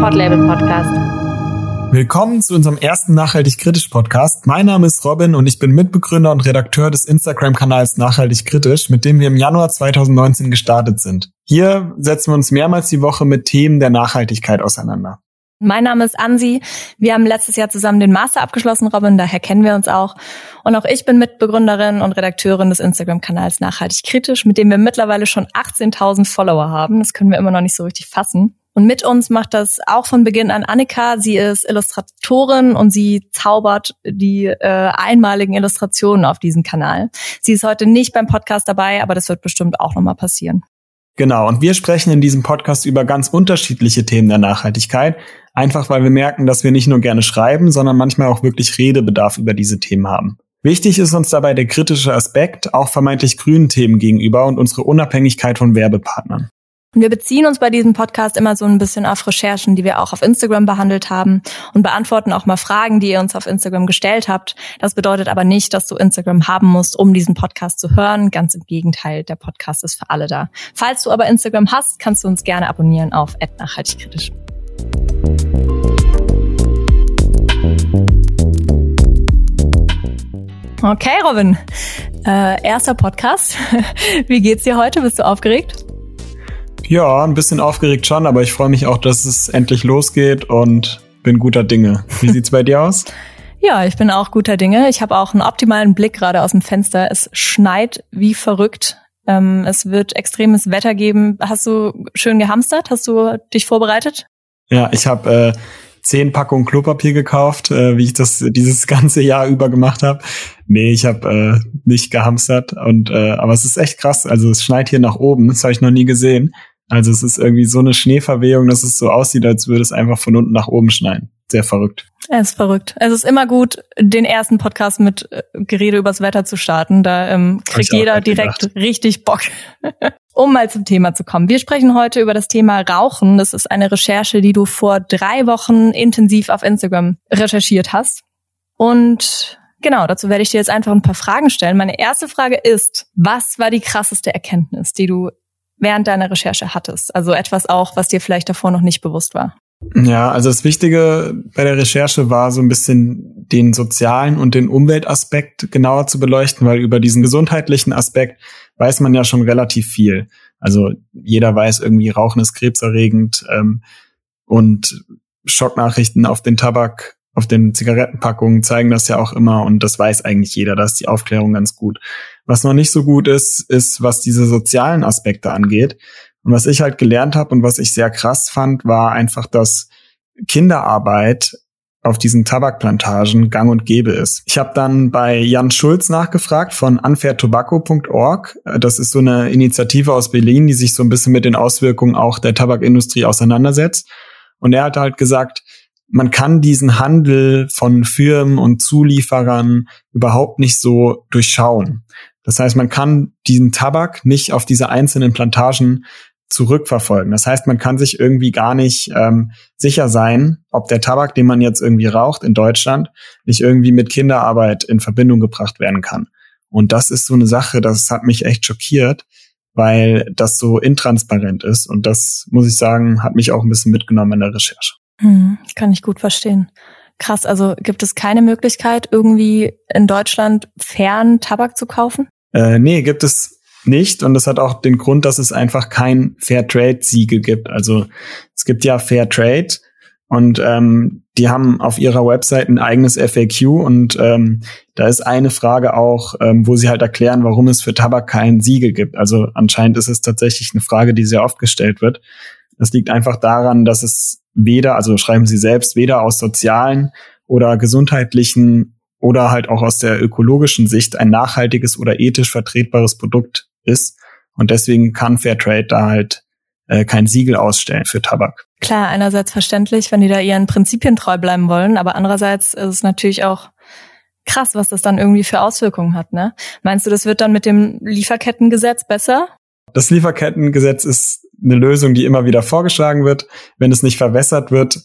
Podlabel Podcast. Willkommen zu unserem ersten Nachhaltig Kritisch Podcast. Mein Name ist Robin und ich bin Mitbegründer und Redakteur des Instagram-Kanals Nachhaltig Kritisch, mit dem wir im Januar 2019 gestartet sind. Hier setzen wir uns mehrmals die Woche mit Themen der Nachhaltigkeit auseinander. Mein Name ist Ansi. Wir haben letztes Jahr zusammen den Master abgeschlossen, Robin, daher kennen wir uns auch. Und auch ich bin Mitbegründerin und Redakteurin des Instagram-Kanals Nachhaltig Kritisch, mit dem wir mittlerweile schon 18.000 Follower haben. Das können wir immer noch nicht so richtig fassen. Und mit uns macht das auch von Beginn an Annika. Sie ist Illustratorin und sie zaubert die äh, einmaligen Illustrationen auf diesem Kanal. Sie ist heute nicht beim Podcast dabei, aber das wird bestimmt auch nochmal passieren. Genau, und wir sprechen in diesem Podcast über ganz unterschiedliche Themen der Nachhaltigkeit, einfach weil wir merken, dass wir nicht nur gerne schreiben, sondern manchmal auch wirklich Redebedarf über diese Themen haben. Wichtig ist uns dabei der kritische Aspekt, auch vermeintlich grünen Themen gegenüber und unsere Unabhängigkeit von Werbepartnern. Und wir beziehen uns bei diesem Podcast immer so ein bisschen auf Recherchen, die wir auch auf Instagram behandelt haben und beantworten auch mal Fragen, die ihr uns auf Instagram gestellt habt. Das bedeutet aber nicht, dass du Instagram haben musst, um diesen Podcast zu hören. Ganz im Gegenteil, der Podcast ist für alle da. Falls du aber Instagram hast, kannst du uns gerne abonnieren auf nachhaltigkritisch. Okay, Robin. Äh, erster Podcast. Wie geht's dir heute? Bist du aufgeregt? Ja, ein bisschen aufgeregt schon, aber ich freue mich auch, dass es endlich losgeht und bin guter Dinge. Wie sieht's bei dir aus? Ja, ich bin auch guter Dinge. Ich habe auch einen optimalen Blick gerade aus dem Fenster. Es schneit wie verrückt. Ähm, es wird extremes Wetter geben. Hast du schön gehamstert? Hast du dich vorbereitet? Ja, ich habe äh, zehn Packungen Klopapier gekauft, äh, wie ich das dieses ganze Jahr über gemacht habe. Nee, ich habe äh, nicht gehamstert und äh, aber es ist echt krass. Also es schneit hier nach oben, das habe ich noch nie gesehen. Also es ist irgendwie so eine Schneeverwehung, dass es so aussieht, als würde es einfach von unten nach oben schneien. Sehr verrückt. Es ist verrückt. Es ist immer gut, den ersten Podcast mit äh, Gerede übers Wetter zu starten. Da ähm, kriegt jeder direkt gedacht. richtig Bock. um mal zum Thema zu kommen. Wir sprechen heute über das Thema Rauchen. Das ist eine Recherche, die du vor drei Wochen intensiv auf Instagram recherchiert hast. Und genau, dazu werde ich dir jetzt einfach ein paar Fragen stellen. Meine erste Frage ist, was war die krasseste Erkenntnis, die du während deiner Recherche hattest? Also etwas auch, was dir vielleicht davor noch nicht bewusst war. Ja, also das Wichtige bei der Recherche war so ein bisschen den sozialen und den Umweltaspekt genauer zu beleuchten, weil über diesen gesundheitlichen Aspekt weiß man ja schon relativ viel. Also jeder weiß irgendwie, Rauchen ist krebserregend ähm, und Schocknachrichten auf den Tabak auf den Zigarettenpackungen zeigen das ja auch immer und das weiß eigentlich jeder, da ist die Aufklärung ganz gut. Was noch nicht so gut ist, ist, was diese sozialen Aspekte angeht. Und was ich halt gelernt habe und was ich sehr krass fand, war einfach, dass Kinderarbeit auf diesen Tabakplantagen gang und gäbe ist. Ich habe dann bei Jan Schulz nachgefragt von unfairtobacco.org. Das ist so eine Initiative aus Berlin, die sich so ein bisschen mit den Auswirkungen auch der Tabakindustrie auseinandersetzt. Und er hat halt gesagt, man kann diesen Handel von Firmen und Zulieferern überhaupt nicht so durchschauen. Das heißt, man kann diesen Tabak nicht auf diese einzelnen Plantagen zurückverfolgen. Das heißt, man kann sich irgendwie gar nicht ähm, sicher sein, ob der Tabak, den man jetzt irgendwie raucht in Deutschland, nicht irgendwie mit Kinderarbeit in Verbindung gebracht werden kann. Und das ist so eine Sache, das hat mich echt schockiert, weil das so intransparent ist. Und das, muss ich sagen, hat mich auch ein bisschen mitgenommen in der Recherche. Hm, kann ich gut verstehen. Krass, also gibt es keine Möglichkeit, irgendwie in Deutschland fern Tabak zu kaufen? Äh, nee, gibt es nicht. Und das hat auch den Grund, dass es einfach kein Fairtrade-Siegel gibt. Also es gibt ja Fairtrade und ähm, die haben auf ihrer Website ein eigenes FAQ und ähm, da ist eine Frage auch, ähm, wo sie halt erklären, warum es für Tabak kein Siegel gibt. Also anscheinend ist es tatsächlich eine Frage, die sehr oft gestellt wird. Das liegt einfach daran, dass es weder, also schreiben Sie selbst, weder aus sozialen oder gesundheitlichen oder halt auch aus der ökologischen Sicht ein nachhaltiges oder ethisch vertretbares Produkt ist. Und deswegen kann Fairtrade da halt äh, kein Siegel ausstellen für Tabak. Klar, einerseits verständlich, wenn die da ihren Prinzipien treu bleiben wollen, aber andererseits ist es natürlich auch krass, was das dann irgendwie für Auswirkungen hat. Ne? Meinst du, das wird dann mit dem Lieferkettengesetz besser? Das Lieferkettengesetz ist eine Lösung, die immer wieder vorgeschlagen wird. Wenn es nicht verwässert wird,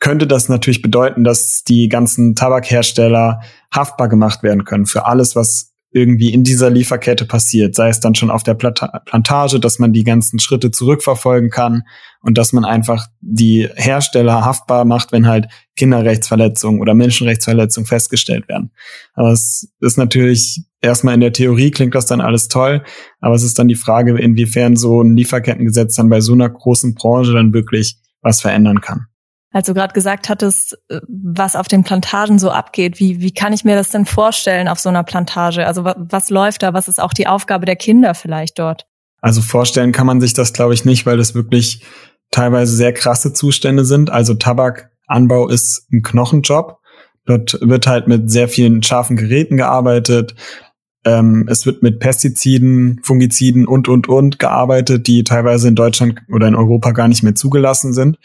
könnte das natürlich bedeuten, dass die ganzen Tabakhersteller haftbar gemacht werden können für alles, was irgendwie in dieser Lieferkette passiert, sei es dann schon auf der Plantage, dass man die ganzen Schritte zurückverfolgen kann und dass man einfach die Hersteller haftbar macht, wenn halt Kinderrechtsverletzungen oder Menschenrechtsverletzungen festgestellt werden. Aber es ist natürlich erstmal in der Theorie klingt das dann alles toll, aber es ist dann die Frage, inwiefern so ein Lieferkettengesetz dann bei so einer großen Branche dann wirklich was verändern kann als du gerade gesagt hattest, äh, was auf den Plantagen so abgeht, wie, wie kann ich mir das denn vorstellen auf so einer Plantage? Also was, was läuft da? Was ist auch die Aufgabe der Kinder vielleicht dort? Also vorstellen kann man sich das, glaube ich, nicht, weil das wirklich teilweise sehr krasse Zustände sind. Also Tabakanbau ist ein Knochenjob. Dort wird halt mit sehr vielen scharfen Geräten gearbeitet. Ähm, es wird mit Pestiziden, Fungiziden und, und, und gearbeitet, die teilweise in Deutschland oder in Europa gar nicht mehr zugelassen sind.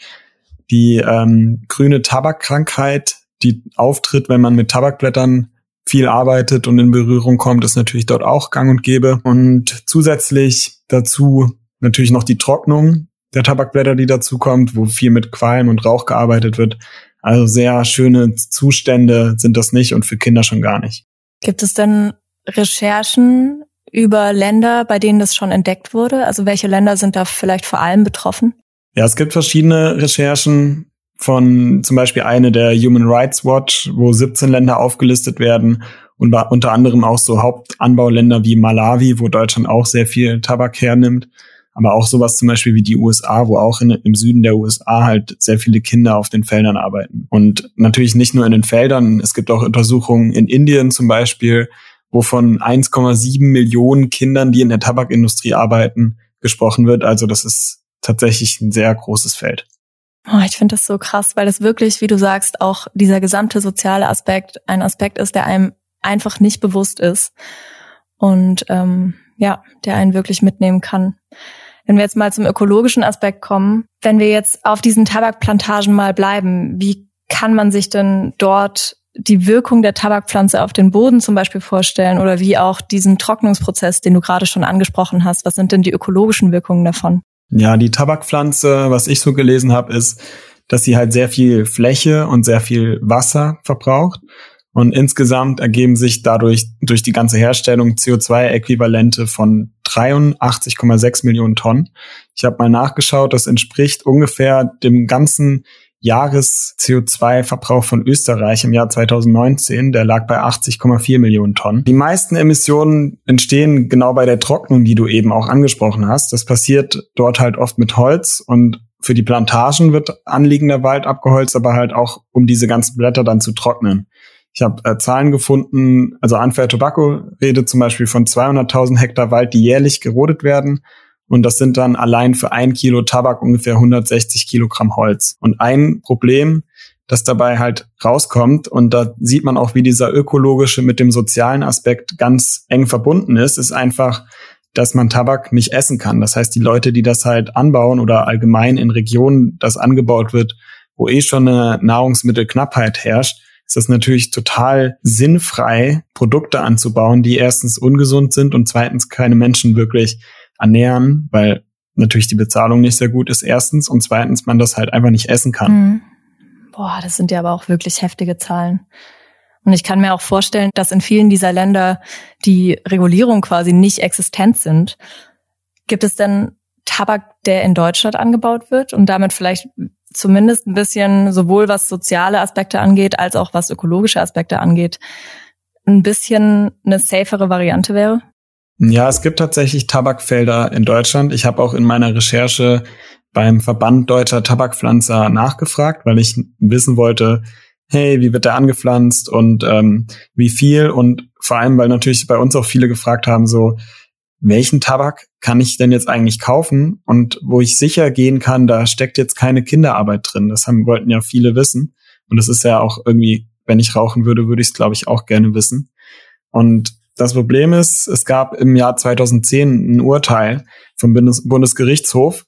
Die ähm, grüne Tabakkrankheit, die auftritt, wenn man mit Tabakblättern viel arbeitet und in Berührung kommt, ist natürlich dort auch gang und gäbe. Und zusätzlich dazu natürlich noch die Trocknung der Tabakblätter, die dazu kommt, wo viel mit Qualm und Rauch gearbeitet wird. Also sehr schöne Zustände sind das nicht und für Kinder schon gar nicht. Gibt es denn Recherchen über Länder, bei denen das schon entdeckt wurde? Also welche Länder sind da vielleicht vor allem betroffen? Ja, es gibt verschiedene Recherchen von zum Beispiel eine der Human Rights Watch, wo 17 Länder aufgelistet werden und unter anderem auch so Hauptanbauländer wie Malawi, wo Deutschland auch sehr viel Tabak hernimmt. Aber auch sowas zum Beispiel wie die USA, wo auch in, im Süden der USA halt sehr viele Kinder auf den Feldern arbeiten. Und natürlich nicht nur in den Feldern, es gibt auch Untersuchungen in Indien zum Beispiel, wo von 1,7 Millionen Kindern, die in der Tabakindustrie arbeiten, gesprochen wird. Also das ist tatsächlich ein sehr großes Feld. Oh, ich finde das so krass, weil das wirklich, wie du sagst, auch dieser gesamte soziale Aspekt ein Aspekt ist, der einem einfach nicht bewusst ist und ähm, ja, der einen wirklich mitnehmen kann. Wenn wir jetzt mal zum ökologischen Aspekt kommen, wenn wir jetzt auf diesen Tabakplantagen mal bleiben, wie kann man sich denn dort die Wirkung der Tabakpflanze auf den Boden zum Beispiel vorstellen oder wie auch diesen Trocknungsprozess, den du gerade schon angesprochen hast? Was sind denn die ökologischen Wirkungen davon? Ja, die Tabakpflanze, was ich so gelesen habe, ist, dass sie halt sehr viel Fläche und sehr viel Wasser verbraucht. Und insgesamt ergeben sich dadurch durch die ganze Herstellung CO2-Äquivalente von 83,6 Millionen Tonnen. Ich habe mal nachgeschaut, das entspricht ungefähr dem ganzen Jahres-CO2-Verbrauch von Österreich im Jahr 2019, der lag bei 80,4 Millionen Tonnen. Die meisten Emissionen entstehen genau bei der Trocknung, die du eben auch angesprochen hast. Das passiert dort halt oft mit Holz und für die Plantagen wird anliegender Wald abgeholzt, aber halt auch, um diese ganzen Blätter dann zu trocknen. Ich habe äh, Zahlen gefunden, also Unfair Tobacco redet zum Beispiel von 200.000 Hektar Wald, die jährlich gerodet werden und das sind dann allein für ein Kilo Tabak ungefähr 160 Kilogramm Holz. Und ein Problem, das dabei halt rauskommt, und da sieht man auch, wie dieser ökologische mit dem sozialen Aspekt ganz eng verbunden ist, ist einfach, dass man Tabak nicht essen kann. Das heißt, die Leute, die das halt anbauen oder allgemein in Regionen, das angebaut wird, wo eh schon eine Nahrungsmittelknappheit herrscht, ist das natürlich total sinnfrei, Produkte anzubauen, die erstens ungesund sind und zweitens keine Menschen wirklich ernähren, weil natürlich die Bezahlung nicht sehr gut ist, erstens, und zweitens man das halt einfach nicht essen kann. Mhm. Boah, das sind ja aber auch wirklich heftige Zahlen. Und ich kann mir auch vorstellen, dass in vielen dieser Länder die Regulierung quasi nicht existent sind. Gibt es denn Tabak, der in Deutschland angebaut wird und damit vielleicht zumindest ein bisschen sowohl was soziale Aspekte angeht, als auch was ökologische Aspekte angeht, ein bisschen eine safere Variante wäre? Ja, es gibt tatsächlich Tabakfelder in Deutschland. Ich habe auch in meiner Recherche beim Verband deutscher Tabakpflanzer nachgefragt, weil ich wissen wollte, hey, wie wird der angepflanzt und ähm, wie viel und vor allem, weil natürlich bei uns auch viele gefragt haben, so, welchen Tabak kann ich denn jetzt eigentlich kaufen und wo ich sicher gehen kann, da steckt jetzt keine Kinderarbeit drin. Das haben, wollten ja viele wissen. Und das ist ja auch irgendwie, wenn ich rauchen würde, würde ich es, glaube ich, auch gerne wissen. Und das Problem ist, es gab im Jahr 2010 ein Urteil vom Bundes Bundesgerichtshof,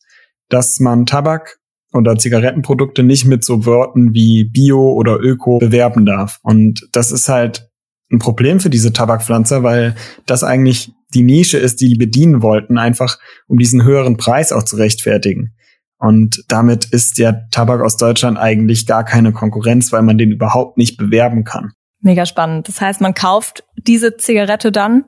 dass man Tabak oder Zigarettenprodukte nicht mit so Worten wie Bio oder Öko bewerben darf. Und das ist halt ein Problem für diese Tabakpflanzer, weil das eigentlich die Nische ist, die die bedienen wollten, einfach um diesen höheren Preis auch zu rechtfertigen. Und damit ist der Tabak aus Deutschland eigentlich gar keine Konkurrenz, weil man den überhaupt nicht bewerben kann. Mega spannend. Das heißt, man kauft diese Zigarette dann,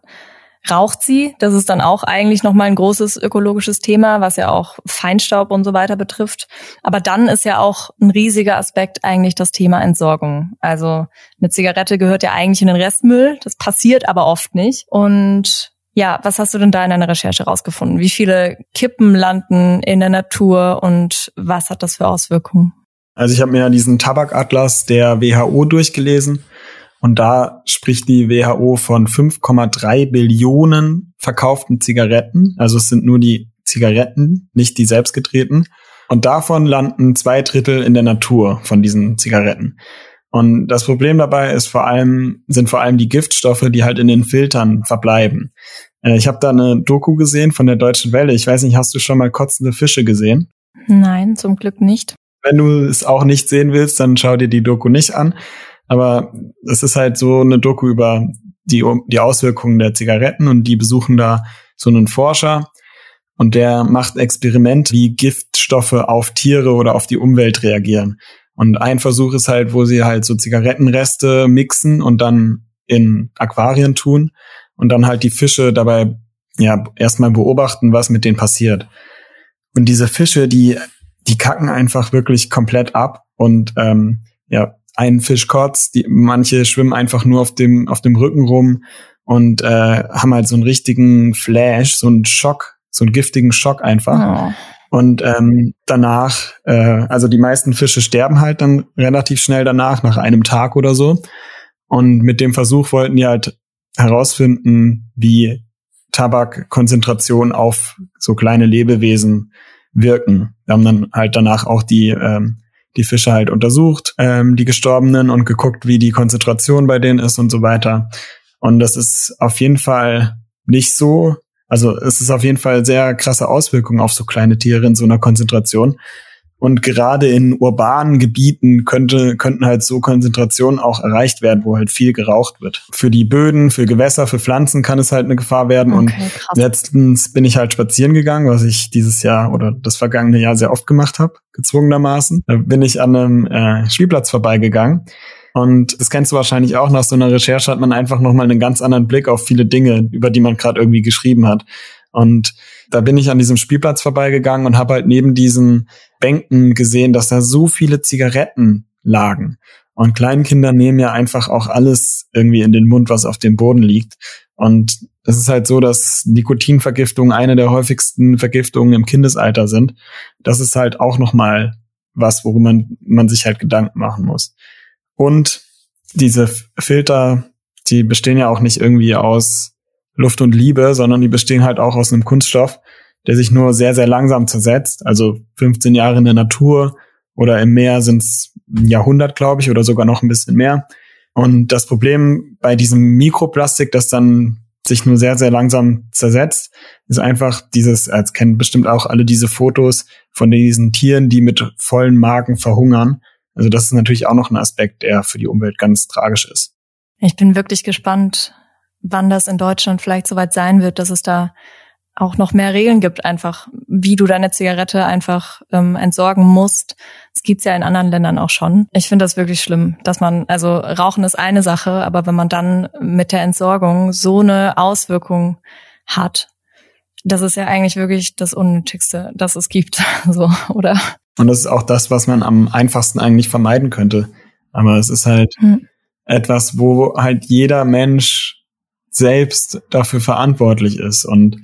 raucht sie. Das ist dann auch eigentlich nochmal ein großes ökologisches Thema, was ja auch Feinstaub und so weiter betrifft. Aber dann ist ja auch ein riesiger Aspekt eigentlich das Thema Entsorgung. Also eine Zigarette gehört ja eigentlich in den Restmüll. Das passiert aber oft nicht. Und ja, was hast du denn da in deiner Recherche rausgefunden? Wie viele Kippen landen in der Natur und was hat das für Auswirkungen? Also ich habe mir ja diesen Tabakatlas der WHO durchgelesen und da spricht die WHO von 5,3 Billionen verkauften Zigaretten. Also es sind nur die Zigaretten, nicht die selbstgetretenen. Und davon landen zwei Drittel in der Natur von diesen Zigaretten. Und das Problem dabei ist vor allem, sind vor allem die Giftstoffe, die halt in den Filtern verbleiben. Äh, ich habe da eine Doku gesehen von der Deutschen Welle. Ich weiß nicht, hast du schon mal kotzende Fische gesehen? Nein, zum Glück nicht. Wenn du es auch nicht sehen willst, dann schau dir die Doku nicht an. Aber es ist halt so eine Doku über die, die Auswirkungen der Zigaretten und die besuchen da so einen Forscher und der macht Experiment, wie Giftstoffe auf Tiere oder auf die Umwelt reagieren. Und ein Versuch ist halt, wo sie halt so Zigarettenreste mixen und dann in Aquarien tun und dann halt die Fische dabei ja erstmal beobachten, was mit denen passiert. Und diese Fische, die die kacken einfach wirklich komplett ab und ähm, ja ein Fisch kotzt, die, manche schwimmen einfach nur auf dem, auf dem Rücken rum und äh, haben halt so einen richtigen Flash, so einen Schock, so einen giftigen Schock einfach. Oh. Und ähm, danach, äh, also die meisten Fische sterben halt dann relativ schnell danach, nach einem Tag oder so. Und mit dem Versuch wollten die halt herausfinden, wie Tabakkonzentration auf so kleine Lebewesen wirken. Wir haben dann halt danach auch die ähm, die Fische halt untersucht, ähm, die Gestorbenen und geguckt, wie die Konzentration bei denen ist und so weiter. Und das ist auf jeden Fall nicht so, also es ist auf jeden Fall sehr krasse Auswirkungen auf so kleine Tiere in so einer Konzentration. Und gerade in urbanen Gebieten könnte, könnten halt so Konzentrationen auch erreicht werden, wo halt viel geraucht wird. Für die Böden, für Gewässer, für Pflanzen kann es halt eine Gefahr werden. Okay, und krass. letztens bin ich halt spazieren gegangen, was ich dieses Jahr oder das vergangene Jahr sehr oft gemacht habe, gezwungenermaßen. Da bin ich an einem äh, Spielplatz vorbeigegangen. Und das kennst du wahrscheinlich auch, nach so einer Recherche hat man einfach nochmal einen ganz anderen Blick auf viele Dinge, über die man gerade irgendwie geschrieben hat. Und da bin ich an diesem Spielplatz vorbeigegangen und habe halt neben diesen Bänken gesehen, dass da so viele Zigaretten lagen. Und Kleinkinder nehmen ja einfach auch alles irgendwie in den Mund, was auf dem Boden liegt. Und es ist halt so, dass Nikotinvergiftungen eine der häufigsten Vergiftungen im Kindesalter sind. Das ist halt auch nochmal was, worüber man, man sich halt Gedanken machen muss. Und diese Filter, die bestehen ja auch nicht irgendwie aus Luft und Liebe, sondern die bestehen halt auch aus einem Kunststoff, der sich nur sehr, sehr langsam zersetzt. Also 15 Jahre in der Natur oder im Meer sind es ein Jahrhundert, glaube ich, oder sogar noch ein bisschen mehr. Und das Problem bei diesem Mikroplastik, das dann sich nur sehr, sehr langsam zersetzt, ist einfach dieses, als kennen bestimmt auch alle diese Fotos von diesen Tieren, die mit vollen Magen verhungern. Also das ist natürlich auch noch ein Aspekt, der für die Umwelt ganz tragisch ist. Ich bin wirklich gespannt, wann das in Deutschland vielleicht soweit sein wird, dass es da auch noch mehr Regeln gibt, einfach wie du deine Zigarette einfach ähm, entsorgen musst. Das gibt's ja in anderen Ländern auch schon. Ich finde das wirklich schlimm, dass man, also Rauchen ist eine Sache, aber wenn man dann mit der Entsorgung so eine Auswirkung hat, das ist ja eigentlich wirklich das Unnötigste, das es gibt, so, oder? Und das ist auch das, was man am einfachsten eigentlich vermeiden könnte. Aber es ist halt hm. etwas, wo halt jeder Mensch selbst dafür verantwortlich ist. Und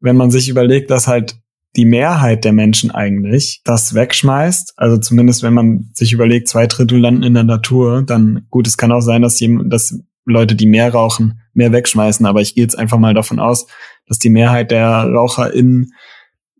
wenn man sich überlegt, dass halt die Mehrheit der Menschen eigentlich das wegschmeißt, also zumindest wenn man sich überlegt, zwei Drittel landen in der Natur, dann gut, es kann auch sein, dass, jemand, dass Leute, die mehr rauchen, mehr wegschmeißen, aber ich gehe jetzt einfach mal davon aus, dass die Mehrheit der RaucherInnen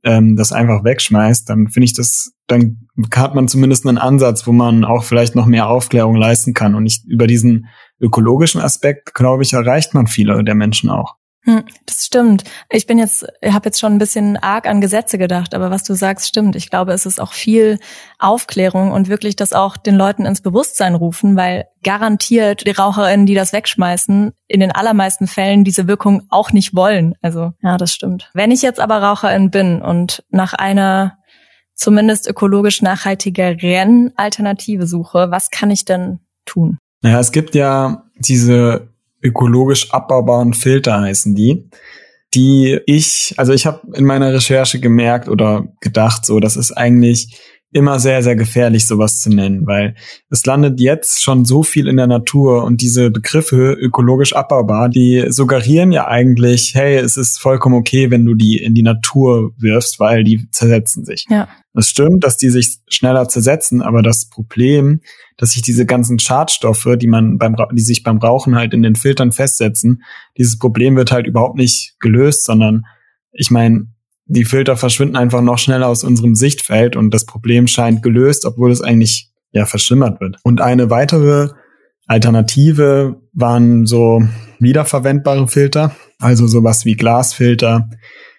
ähm, das einfach wegschmeißt, dann finde ich das, dann hat man zumindest einen Ansatz, wo man auch vielleicht noch mehr Aufklärung leisten kann und nicht über diesen ökologischen Aspekt, glaube ich, erreicht man viele der Menschen auch. Hm, das stimmt. Ich bin jetzt, ich habe jetzt schon ein bisschen arg an Gesetze gedacht, aber was du sagst, stimmt. Ich glaube, es ist auch viel Aufklärung und wirklich das auch den Leuten ins Bewusstsein rufen, weil garantiert die RaucherInnen, die das wegschmeißen, in den allermeisten Fällen diese Wirkung auch nicht wollen. Also ja, das stimmt. Wenn ich jetzt aber Raucherin bin und nach einer zumindest ökologisch nachhaltigeren Alternative suche, was kann ich denn tun? Naja, es gibt ja diese ökologisch abbaubaren Filter heißen die, die ich, also ich habe in meiner Recherche gemerkt oder gedacht, so, das ist eigentlich immer sehr, sehr gefährlich, sowas zu nennen, weil es landet jetzt schon so viel in der Natur und diese Begriffe ökologisch abbaubar, die suggerieren ja eigentlich, hey, es ist vollkommen okay, wenn du die in die Natur wirfst, weil die zersetzen sich. Ja. Es stimmt, dass die sich schneller zersetzen, aber das Problem, dass sich diese ganzen Schadstoffe, die man beim, die sich beim Rauchen halt in den Filtern festsetzen, dieses Problem wird halt überhaupt nicht gelöst, sondern ich meine, die Filter verschwinden einfach noch schneller aus unserem Sichtfeld und das Problem scheint gelöst, obwohl es eigentlich ja verschlimmert wird. Und eine weitere Alternative waren so wiederverwendbare Filter, also sowas wie Glasfilter.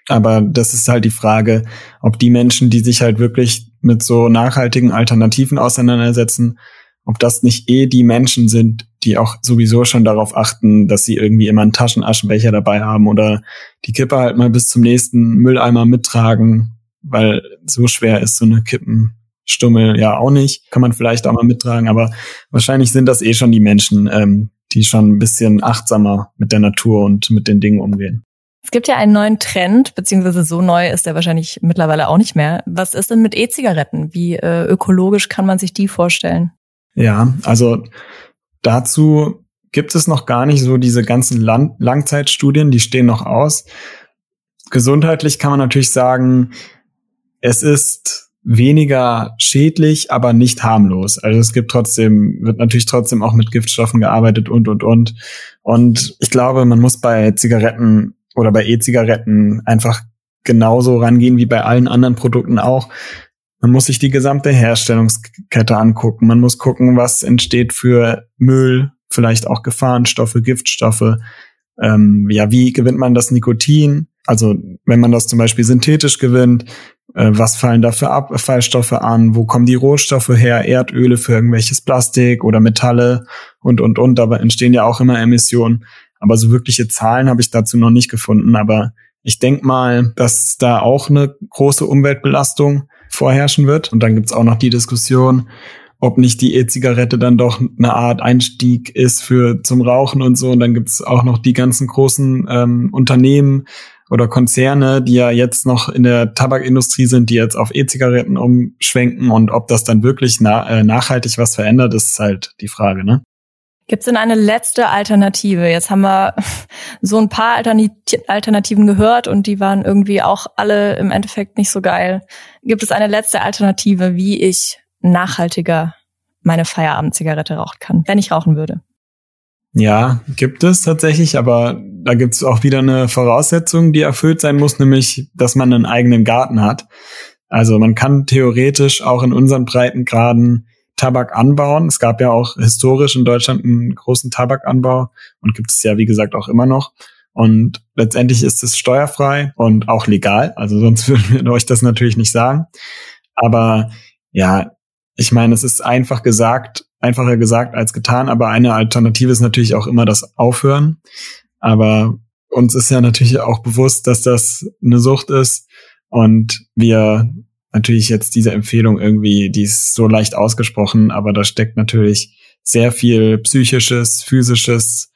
Aber das ist halt die Frage, ob die Menschen, die sich halt wirklich mit so nachhaltigen Alternativen auseinandersetzen, ob das nicht eh die Menschen sind, die auch sowieso schon darauf achten, dass sie irgendwie immer einen Taschenaschenbecher dabei haben oder die Kippe halt mal bis zum nächsten Mülleimer mittragen, weil so schwer ist so eine Kippenstummel ja auch nicht. Kann man vielleicht auch mal mittragen, aber wahrscheinlich sind das eh schon die Menschen, ähm, die schon ein bisschen achtsamer mit der Natur und mit den Dingen umgehen. Es gibt ja einen neuen Trend, beziehungsweise so neu ist der wahrscheinlich mittlerweile auch nicht mehr. Was ist denn mit E-Zigaretten? Wie äh, ökologisch kann man sich die vorstellen? Ja, also dazu gibt es noch gar nicht so diese ganzen Lang Langzeitstudien, die stehen noch aus. Gesundheitlich kann man natürlich sagen, es ist weniger schädlich, aber nicht harmlos. Also es gibt trotzdem, wird natürlich trotzdem auch mit Giftstoffen gearbeitet und, und, und. Und ich glaube, man muss bei Zigaretten oder bei E-Zigaretten einfach genauso rangehen wie bei allen anderen Produkten auch. Man muss sich die gesamte Herstellungskette angucken. Man muss gucken, was entsteht für Müll, vielleicht auch Gefahrenstoffe, Giftstoffe. Ähm, ja, wie gewinnt man das Nikotin? Also wenn man das zum Beispiel synthetisch gewinnt, äh, was fallen da für Abfallstoffe an? Wo kommen die Rohstoffe her? Erdöle für irgendwelches Plastik oder Metalle und, und, und. Aber entstehen ja auch immer Emissionen. Aber so wirkliche Zahlen habe ich dazu noch nicht gefunden. Aber ich denke mal, dass da auch eine große Umweltbelastung vorherrschen wird. Und dann gibt's auch noch die Diskussion, ob nicht die E-Zigarette dann doch eine Art Einstieg ist für zum Rauchen und so. Und dann gibt's auch noch die ganzen großen ähm, Unternehmen oder Konzerne, die ja jetzt noch in der Tabakindustrie sind, die jetzt auf E-Zigaretten umschwenken und ob das dann wirklich na äh, nachhaltig was verändert, ist halt die Frage, ne? Gibt es denn eine letzte Alternative? Jetzt haben wir so ein paar Alternativen gehört und die waren irgendwie auch alle im Endeffekt nicht so geil. Gibt es eine letzte Alternative, wie ich nachhaltiger meine Feierabendzigarette rauchen kann, wenn ich rauchen würde? Ja, gibt es tatsächlich, aber da gibt es auch wieder eine Voraussetzung, die erfüllt sein muss, nämlich, dass man einen eigenen Garten hat. Also man kann theoretisch auch in unseren Breitengraden Tabak anbauen. Es gab ja auch historisch in Deutschland einen großen Tabakanbau und gibt es ja, wie gesagt, auch immer noch. Und letztendlich ist es steuerfrei und auch legal. Also sonst würden wir euch das natürlich nicht sagen. Aber ja, ich meine, es ist einfach gesagt, einfacher gesagt als getan. Aber eine Alternative ist natürlich auch immer das Aufhören. Aber uns ist ja natürlich auch bewusst, dass das eine Sucht ist und wir natürlich jetzt diese Empfehlung irgendwie, die ist so leicht ausgesprochen, aber da steckt natürlich sehr viel psychisches, physisches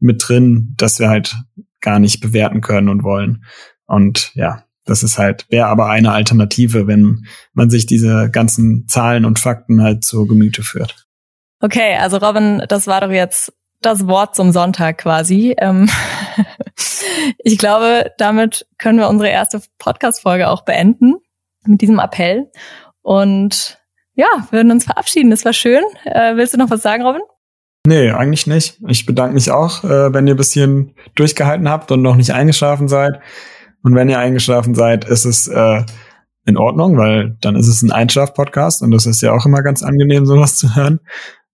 mit drin, dass wir halt gar nicht bewerten können und wollen. Und ja, das ist halt, wäre aber eine Alternative, wenn man sich diese ganzen Zahlen und Fakten halt zu Gemüte führt. Okay, also Robin, das war doch jetzt das Wort zum Sonntag quasi. Ähm ich glaube, damit können wir unsere erste Podcast-Folge auch beenden mit diesem Appell. Und ja, würden uns verabschieden. Das war schön. Äh, willst du noch was sagen, Robin? Nee, eigentlich nicht. Ich bedanke mich auch, äh, wenn ihr bis hierhin durchgehalten habt und noch nicht eingeschlafen seid. Und wenn ihr eingeschlafen seid, ist es äh, in Ordnung, weil dann ist es ein Einschlaf-Podcast und das ist ja auch immer ganz angenehm, sowas zu hören.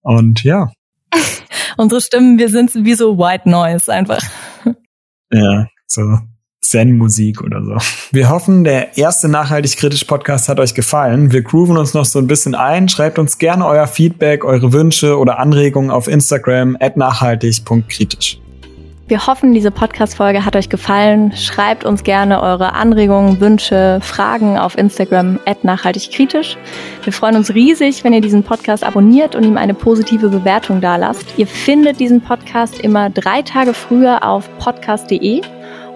Und ja. Unsere Stimmen, wir sind wie so White Noise einfach. Ja, so Zen-Musik oder so. Wir hoffen, der erste nachhaltig kritisch Podcast hat euch gefallen. Wir grooven uns noch so ein bisschen ein. Schreibt uns gerne euer Feedback, eure Wünsche oder Anregungen auf Instagram at nachhaltig.kritisch. Wir hoffen, diese Podcast-Folge hat euch gefallen. Schreibt uns gerne eure Anregungen, Wünsche, Fragen auf Instagram nachhaltigkritisch. Wir freuen uns riesig, wenn ihr diesen Podcast abonniert und ihm eine positive Bewertung dalasst. Ihr findet diesen Podcast immer drei Tage früher auf podcast.de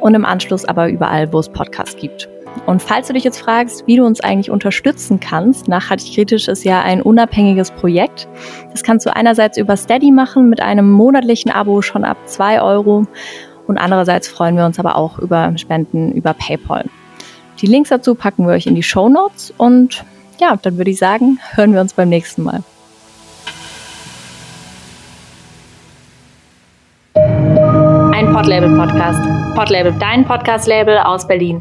und im Anschluss aber überall, wo es Podcasts gibt. Und falls du dich jetzt fragst, wie du uns eigentlich unterstützen kannst, Nachhaltig Kritisch ist ja ein unabhängiges Projekt. Das kannst du einerseits über Steady machen mit einem monatlichen Abo schon ab zwei Euro und andererseits freuen wir uns aber auch über Spenden über PayPal. Die Links dazu packen wir euch in die Show Notes und ja, dann würde ich sagen, hören wir uns beim nächsten Mal. Podlabel Podcast. Podlabel, dein Podcast-Label aus Berlin.